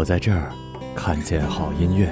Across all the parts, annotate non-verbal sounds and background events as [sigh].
我在这儿看见好音乐。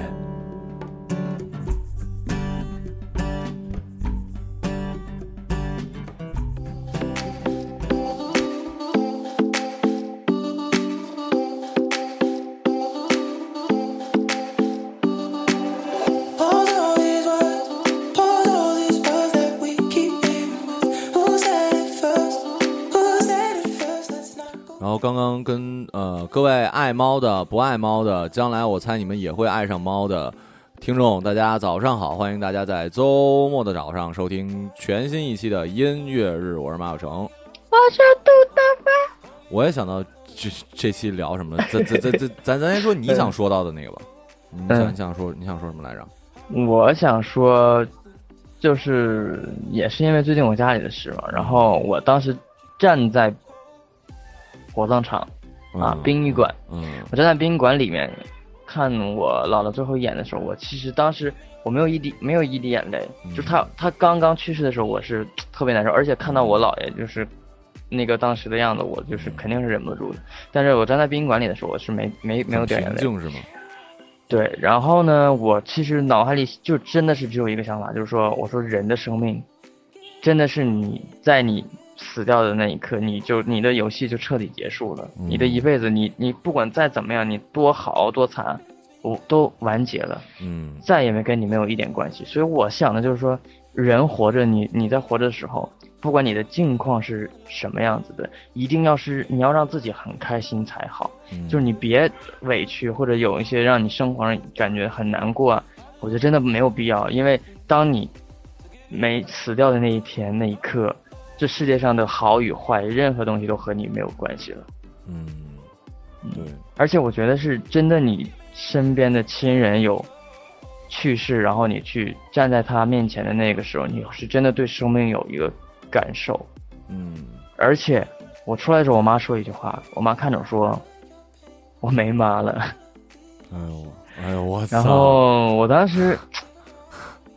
呃，各位爱猫的、不爱猫的，将来我猜你们也会爱上猫的。听众，大家早上好，欢迎大家在周末的早上收听全新一期的音乐日，我是马小成，我是杜发，我也想到这这期聊什么，咱咱咱咱咱先说你想说到的那个吧，[laughs] 你想你想说你想说什么来着？我想说，就是也是因为最近我家里的事嘛，然后我当时站在火葬场。啊，殡仪馆，嗯，我站在殡仪馆里面，看我姥姥最后一眼的时候，我其实当时我没有一滴，没有一滴眼泪。就他他刚刚去世的时候，我是特别难受，而且看到我姥爷就是，那个当时的样子，我就是肯定是忍不住的。但是我站在殡仪馆里的时候，我是没没没有掉眼泪，静是吗？对，然后呢，我其实脑海里就真的是只有一个想法，就是说，我说人的生命，真的是你在你。死掉的那一刻，你就你的游戏就彻底结束了。你的一辈子，你你不管再怎么样，你多好多惨，我都完结了。嗯，再也没跟你没有一点关系。所以我想的就是说，人活着，你你在活着的时候，不管你的境况是什么样子的，一定要是你要让自己很开心才好。就是你别委屈或者有一些让你生活上感觉很难过，我觉得真的没有必要。因为当你没死掉的那一天那一刻。这世界上的好与坏，任何东西都和你没有关系了。嗯对。而且我觉得是真的，你身边的亲人有去世，然后你去站在他面前的那个时候，你是真的对生命有一个感受。嗯，而且我出来的时候，我妈说一句话，我妈看着我说：“我没妈了。”哎呦哎呦我。然后我当时，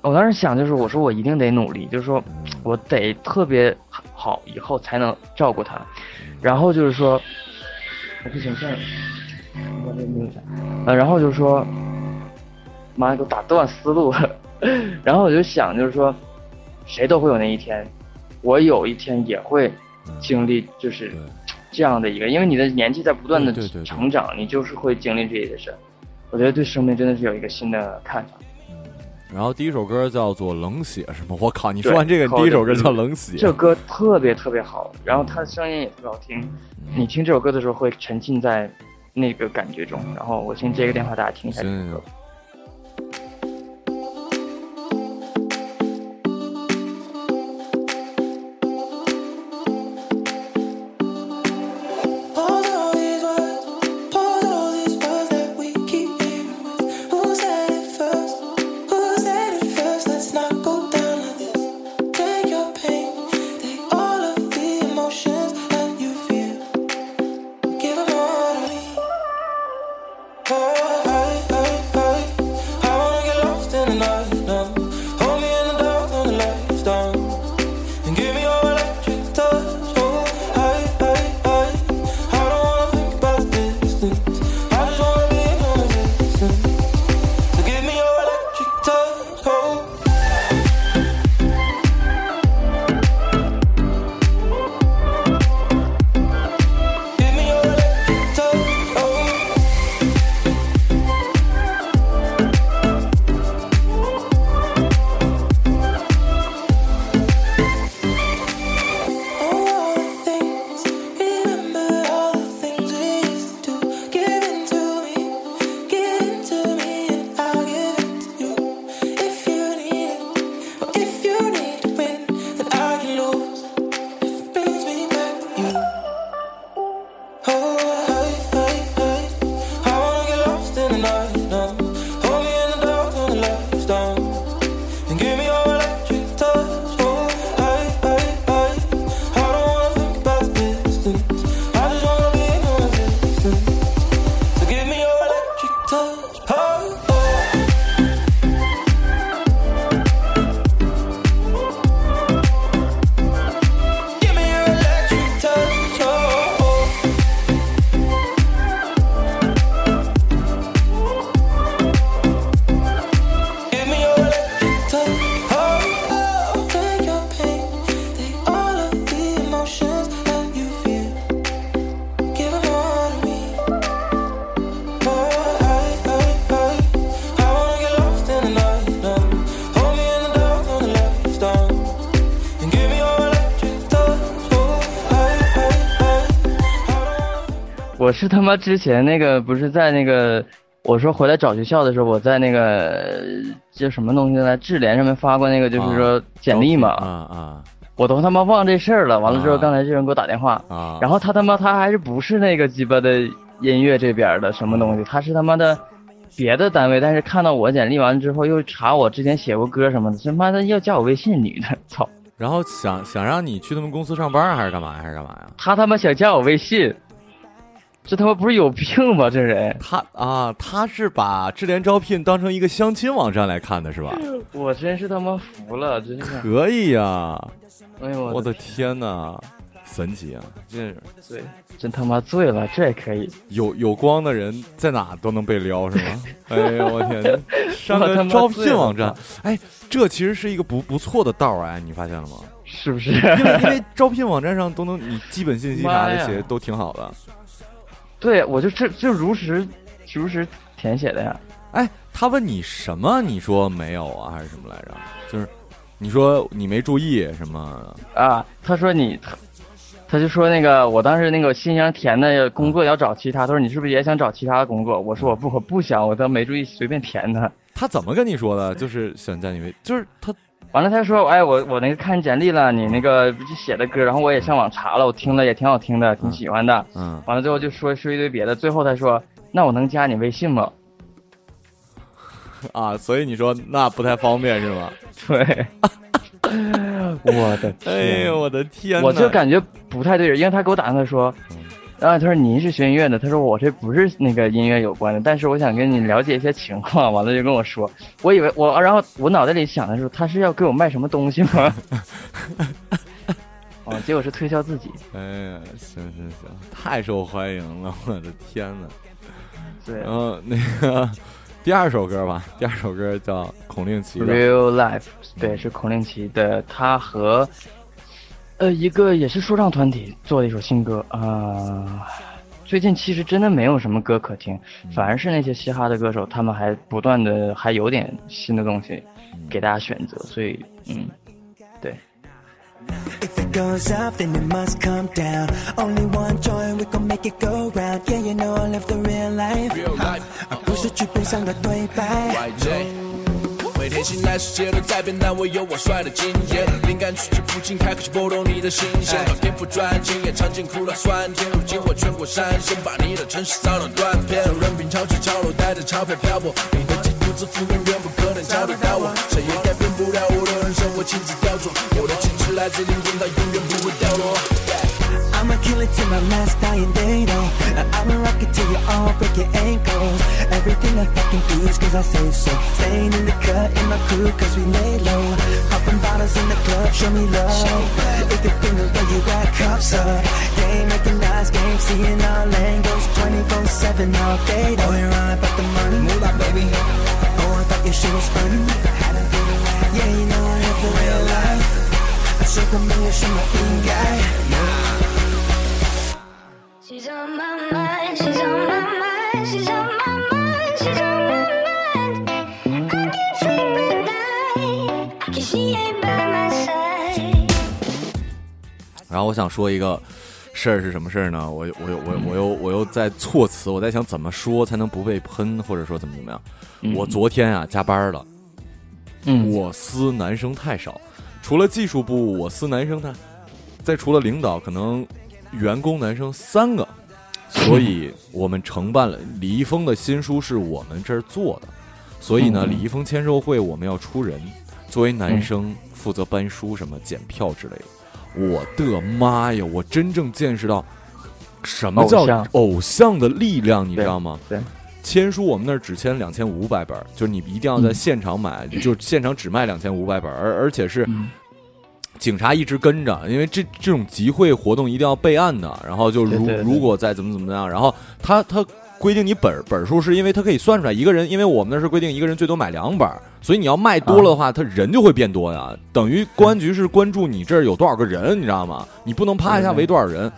我当时想就是我说我一定得努力，就是说我得特别。好以后才能照顾他，然后就是说，我不行事儿，我这没有呃，然后就是说，妈给我打断思路。[laughs] 然后我就想，就是说，谁都会有那一天，我有一天也会经历，就是这样的一个，因为你的年纪在不断的成长，你就是会经历这些事。我觉得对生命真的是有一个新的看法。然后第一首歌叫做《冷血》，是吗？我靠，你说完这个，第一首歌叫《冷血》。这歌特别特别好，然后他的声音也特别好听。你听这首歌的时候会沉浸在那个感觉中。然后我先接个电话，大家听一下这歌。是他妈之前那个不是在那个我说回来找学校的时候，我在那个叫什么东西来智联上面发过那个就是说简历嘛啊啊，我都他妈忘这事儿了。完了之后，刚才这人给我打电话啊，然后他他妈他还是不是那个鸡巴的音乐这边的什么东西？他是他妈的别的单位，但是看到我简历完之后又查我之前写过歌什么的，他妈的要加我微信，女的操！然后想想让你去他们公司上班还是干嘛还是干嘛呀？他他妈想加我微信。这他妈不是有病吗？这人他啊，他是把智联招聘当成一个相亲网站来看的，是吧？[laughs] 我真是他妈服了，真是可以呀！哎呦，我的天哪，神奇啊！这醉真他妈醉了，这也可以有有光的人在哪都能被撩是吗？[laughs] 哎呦，我天，上个招聘网站，哎，这其实是一个不不错的道儿哎，你发现了吗？是不是？因为因为招聘网站上都能你基本信息啥这些都挺好的。对，我就这就如实如实填写的呀。哎，他问你什么？你说没有啊，还是什么来着？就是你说你没注意什么？啊，他说你，他就说那个我当时那个信息填的工作要找其他，他说你是不是也想找其他的工作？我说我不，我不想，我都没注意，随便填的。他怎么跟你说的？就是想加你微，就是他。完了，他说：“哎，我我那个看简历了，你那个写的歌，然后我也上网查了，我听了也挺好听的，挺喜欢的。”嗯，完了之后就说说一堆别的，最后他说：“那我能加你微信吗？” [laughs] 啊，所以你说那不太方便是吗？[laughs] 对，[laughs] 我的天，哎呦我的天，我就感觉不太对，因为他给我打电话说。然后他说您是学音乐的，他说我这不是那个音乐有关的，但是我想跟你了解一些情况，完了就跟我说，我以为我，然后我脑袋里想的是他是要给我卖什么东西吗？[laughs] 哦，结果是推销自己。哎呀，行行行，太受欢迎了，我的天呐。对。然后那个第二首歌吧，第二首歌叫孔令奇的《Real Life》，对，是孔令奇的，他和。呃，一个也是说唱团体做的一首新歌啊，最近其实真的没有什么歌可听，反而是那些嘻哈的歌手，他们还不断的还有点新的东西给大家选择，所以嗯，对。天来世界都在变，但我有我帅的基因。灵感取之不尽，开口就拨动你的心弦。把天赋转精也尝尽苦辣酸甜，如今我全国山线，把你的城市造到断片。人品潮起潮落带着钞票漂泊，你的嫉妒自负远远不可能找得到我。谁也改变不了我的人生，我亲自雕琢。我的气质来自灵魂，它永远不。to my last dying day though I'ma rock it till you all break your ankles Everything I fucking do is cause I say so Staying in the cut in my crew cause we lay low Popping bottles in the club, show me love With the finger where you got cups up Game nice game seeing all angles 24-7 all day though Oh, you're about the money, move out baby Oh, I thought your shit was funny Yeah, you know I have the real life I shook a million, shook my guy 我想说一个事儿是什么事儿呢？我我我我又我又在措辞，我在想怎么说才能不被喷，或者说怎么怎么样。我昨天啊加班了。我司男生太少，除了技术部，我司男生他，再除了领导，可能员工男生三个，所以我们承办了李易峰的新书是我们这儿做的，所以呢，李易峰签售会我们要出人，作为男生负责搬书、什么检票之类的。我的妈呀！我真正见识到什么叫偶像的力量，你知道吗？对，签书我们那儿只签两千五百本，就是你一定要在现场买，就现场只卖两千五百本，而而且是警察一直跟着，因为这这种集会活动一定要备案的。然后就如如果再怎么怎么样，然后他他。规定你本本书是因为他可以算出来一个人，因为我们那是规定一个人最多买两本，所以你要卖多了的话，他人就会变多呀。等于公安局是关注你这儿有多少个人，你知道吗？你不能啪一下围多少人，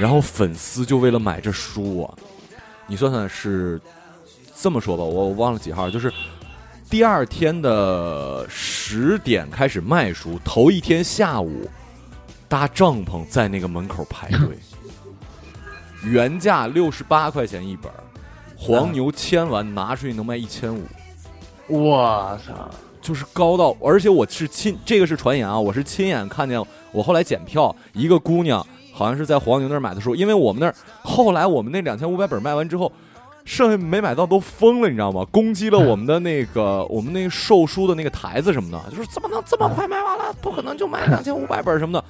然后粉丝就为了买这书啊！你算算是这么说吧，我忘了几号，就是第二天的十点开始卖书，头一天下午搭帐篷在那个门口排队，原价六十八块钱一本。黄牛签完拿出去能卖一千五，我操，就是高到，而且我是亲，这个是传言啊，我是亲眼看见，我后来检票，一个姑娘好像是在黄牛那儿买的书，因为我们那儿后来我们那两千五百本卖完之后，剩下没买到都疯了，你知道吗？攻击了我们的那个 [laughs] 我们那售书的那个台子什么的，就是怎么能这么快卖完了？不可能就卖 [laughs] 两千五百本什么的。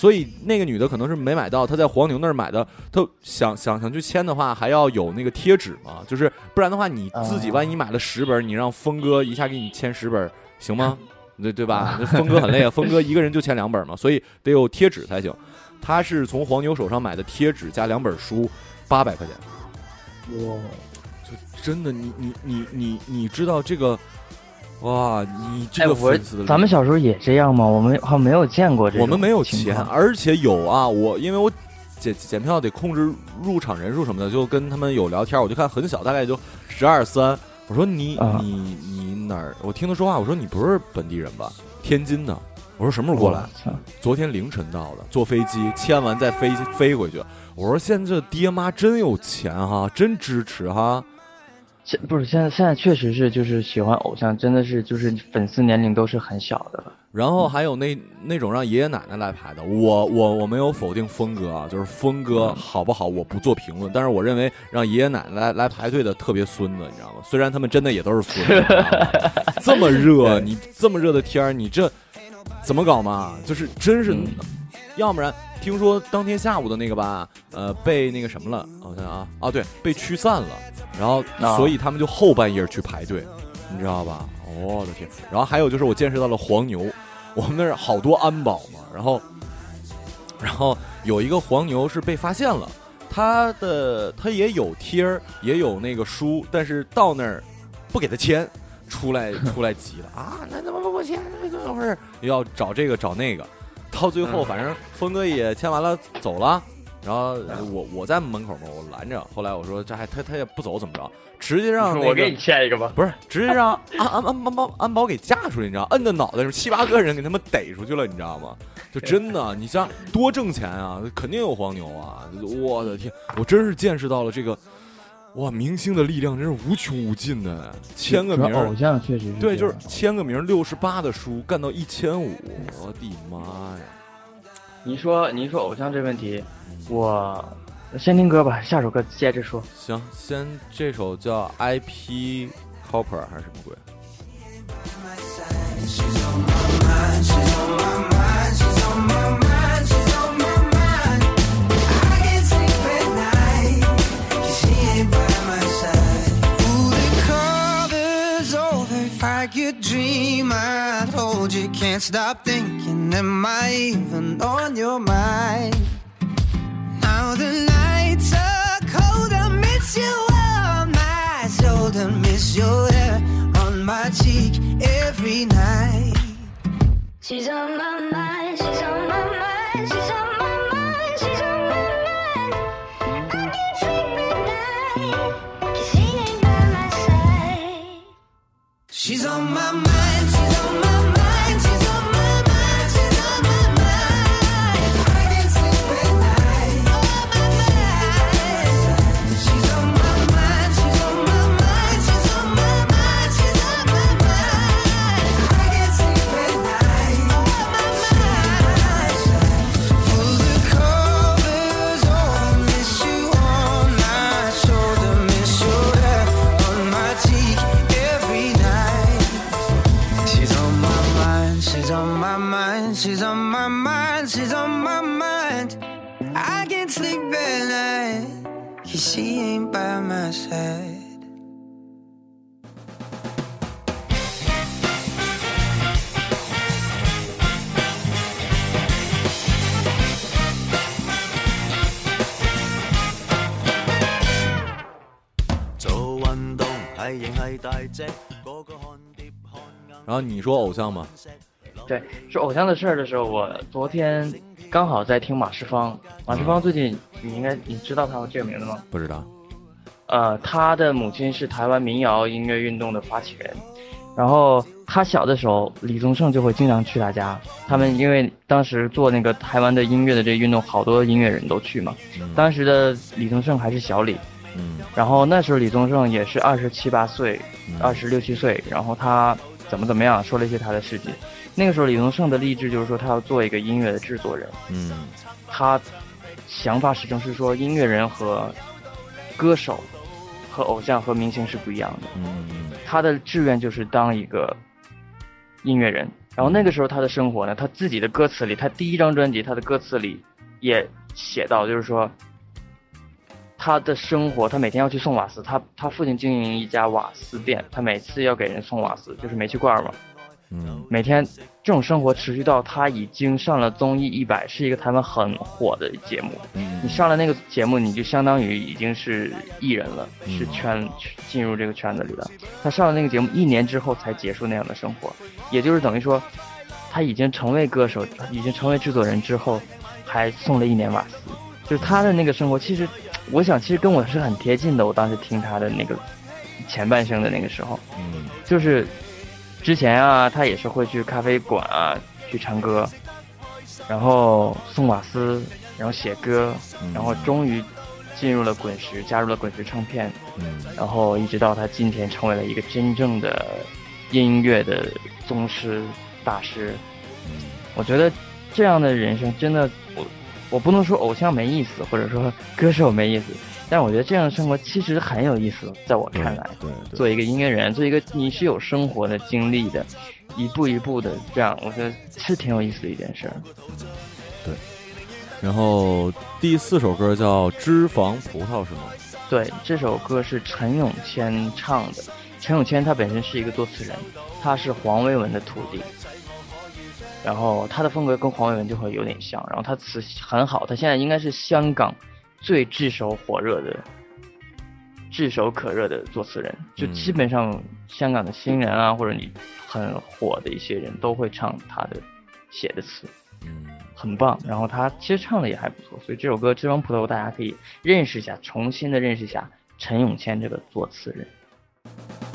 所以那个女的可能是没买到，她在黄牛那儿买的。她想想想去签的话，还要有那个贴纸嘛，就是不然的话，你自己万一买了十本，你让峰哥一下给你签十本行吗？对对吧？峰哥很累啊，[laughs] 峰哥一个人就签两本嘛，所以得有贴纸才行。他是从黄牛手上买的贴纸加两本书，八百块钱。哇，就真的你你你你你知道这个。哇，你这个粉丝咱们小时候也这样吗？我们好像没有见过这个。我们没有钱，而且有啊。我因为我检检票得控制入场人数什么的，就跟他们有聊天，我就看很小，大概就十二三。我说你你你哪儿？我听他说话，我说你不是本地人吧？天津的。我说什么时候过来？昨天凌晨到的，坐飞机签完再飞飞回去。我说现在爹妈真有钱哈，真支持哈。不是现在，现在确实是就是喜欢偶像，真的是就是粉丝年龄都是很小的。然后还有那那种让爷爷奶奶来排的，我我我没有否定峰哥啊，就是峰哥好不好，我不做评论。但是我认为让爷爷奶奶来来排队的特别孙子，你知道吗？虽然他们真的也都是孙子。[laughs] 这么热，你这么热的天儿，你这怎么搞嘛？就是真是，要不然。听说当天下午的那个吧，呃，被那个什么了？我看啊，啊，对，被驱散了。然后，所以他们就后半夜去排队，你知道吧？我的天！然后还有就是，我见识到了黄牛。我们那儿好多安保嘛，然后，然后有一个黄牛是被发现了，他的他也有贴儿，也有那个书，但是到那儿不给他签，出来出来急了啊！那怎么不给我签？回事？要找这个找那个。到最后，反正峰哥也签完了走了，然后我我在门口嘛，我拦着。后来我说这还他他也不走怎么着？直接让我给你签一个吧，不是直接让 [laughs] 安安安安保安保给架出去，你知道？摁着脑袋，七八个人给他们逮出去了，你知道吗？就真的，你像多挣钱啊，肯定有黄牛啊！我的天，我真是见识到了这个。哇，明星的力量真是无穷无尽的！签个名，偶像确实是，对，就是签个名，六十八的书干到一千五，我的妈呀！你说，你说偶像这问题，我先听歌吧，下首歌接着说。行，先这首叫《I P Copper》还是什么鬼？told you can't stop thinking. Am I even on your mind? Now the nights are cold. I miss you on my shoulder, miss your hair on my cheek every night. She's on my mind. She's on my mind. She's on my mind. She's on my mind. I can't sleep at night. Cause ain't by my side. She's on my mind. She's on 然后你说偶像吗？对，说偶像的事儿的时候，我昨天刚好在听马世芳。马世芳最近，你应该你知道他这个名字吗？不知道。呃，他的母亲是台湾民谣音乐运动的发起人，然后他小的时候，李宗盛就会经常去他家。他们因为当时做那个台湾的音乐的这运动，好多音乐人都去嘛。当时的李宗盛还是小李，嗯。然后那时候李宗盛也是二十七八岁，二十六七岁，然后他。怎么怎么样说了一些他的事迹，那个时候李宗盛的励志就是说他要做一个音乐的制作人，嗯，他想法始终是说音乐人和歌手和偶像和明星是不一样的，嗯，他的志愿就是当一个音乐人，然后那个时候他的生活呢，他自己的歌词里，他第一张专辑他的歌词里也写到就是说。他的生活，他每天要去送瓦斯。他他父亲经营一家瓦斯店，他每次要给人送瓦斯，就是煤气罐嘛。每天这种生活持续到他已经上了综艺一百，是一个台湾很火的节目。你上了那个节目，你就相当于已经是艺人了，是圈进入这个圈子里了。他上了那个节目一年之后才结束那样的生活，也就是等于说，他已经成为歌手，已经成为制作人之后，还送了一年瓦斯。就是他的那个生活，其实。我想，其实跟我是很贴近的。我当时听他的那个前半生的那个时候，就是之前啊，他也是会去咖啡馆啊去唱歌，然后送瓦斯，然后写歌，然后终于进入了滚石，加入了滚石唱片，然后一直到他今天成为了一个真正的音乐的宗师大师。我觉得这样的人生真的。我不能说偶像没意思，或者说歌手没意思，但我觉得这样的生活其实很有意思。在我看来，对，做一个音乐人，做一个你是有生活的经历的，一步一步的这样，我觉得是挺有意思的一件事儿。对。然后第四首歌叫《脂肪葡萄》，是吗？对，这首歌是陈永谦唱的。陈永谦他本身是一个作词人，他是黄伟文的徒弟。然后他的风格跟黄伟文就会有点像，然后他词很好，他现在应该是香港最炙手火热的、炙手可热的作词人，就基本上香港的新人啊，或者你很火的一些人都会唱他的写的词，嗯，很棒。然后他其实唱的也还不错，所以这首歌《这双葡萄》大家可以认识一下，重新的认识一下陈永谦这个作词人。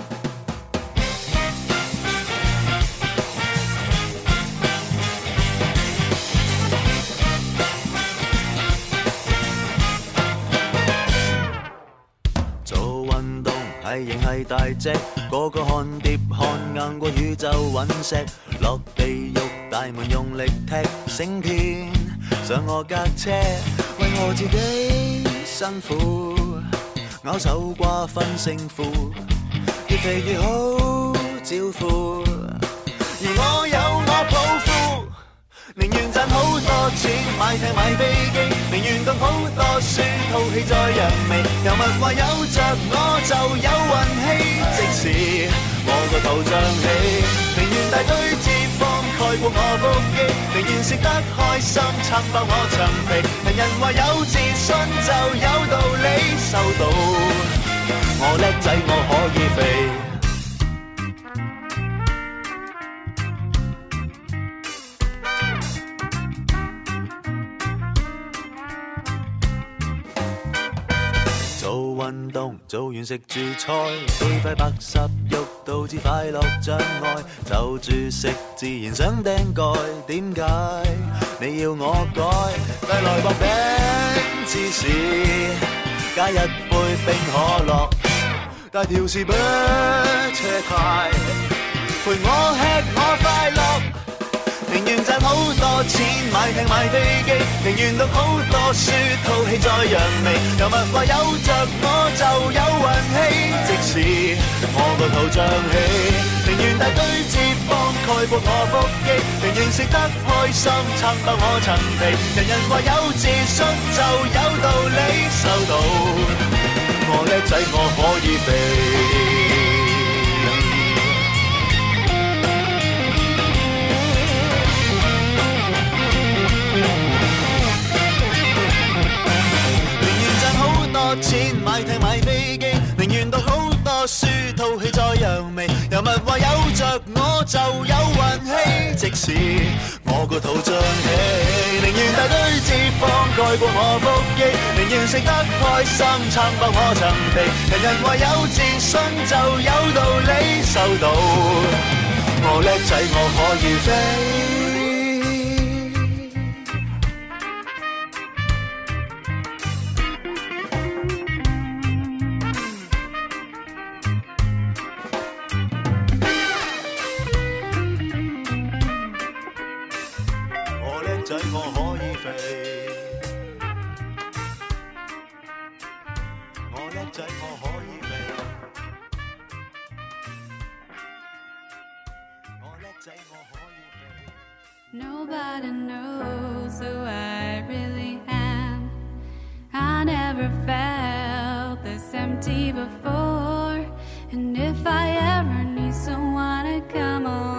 仍系大只，个个看碟看硬过宇宙陨石，落地狱大门用力踢，升天上我架车，为我自己辛苦，咬手瓜分胜负，越肥越好招呼，而我有我抱负。宁愿赚好多钱买艇买飞机，宁愿冻好多雪套戏在入微。有人话有着我就有运气，即使我个头像你。宁愿大堆脂肪盖过我腹肌，宁愿食得开心撑爆我肠皮。人人话有自信就有道理，收到我叻仔，我可以肥。做运动做完食住菜，对块白十肉导致快乐障碍，就住食自然想钉盖，点解你要我改？带来薄饼芝士，加一杯冰可乐，大条是不切太，陪我吃我快乐。宁愿赚好多钱买听买飞机，宁愿读好多书套戏再扬眉。有物话有着我就有运气，即使我个头胀气。宁愿大堆脂肪盖过我腹肌，宁愿食得开心撑爆我层皮。人人话有自信就有道理，收到我叻仔我可以肥。就有運氣，即使我個肚胀起，寧願大堆脂肪蓋過我腹肌，寧願食得開心，撑不我层皮。人人話有自信就有道理，收到我叻仔，我可以飛。我叻仔，我可以飞。我叻仔，我可以飞。 Nobody knows who I really am. I never felt this empty before. And if I ever need someone to come along,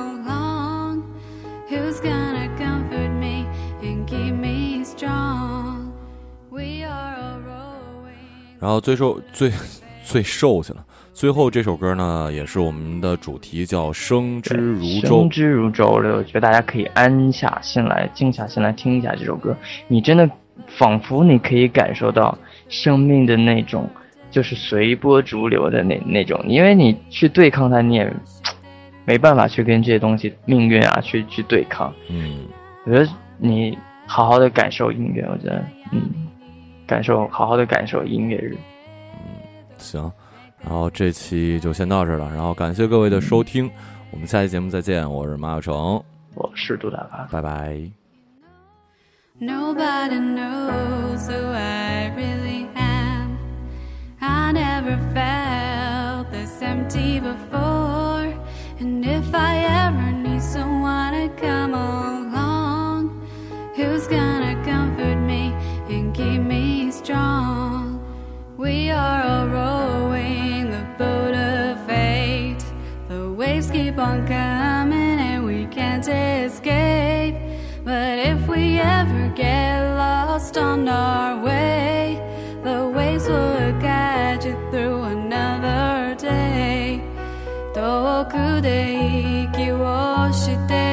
然后最受最 [laughs] 最受去了。最后这首歌呢，也是我们的主题，叫《生之如舟》。生之如舟我觉得大家可以安下心来，静下心来听一下这首歌。你真的仿佛你可以感受到生命的那种，就是随波逐流的那那种。因为你去对抗它，你也没办法去跟这些东西、命运啊去去对抗。嗯，我觉得你好好的感受音乐，我觉得嗯。感受好好的感受音乐日，嗯，行，然后这期就先到这了，然后感谢各位的收听，我们下期节目再见，我是马小成，我是杜大凡，拜拜。We are all rowing the boat of fate. The waves keep on coming and we can't escape. But if we ever get lost on our way, the waves will guide you through another day. 遠くで息をして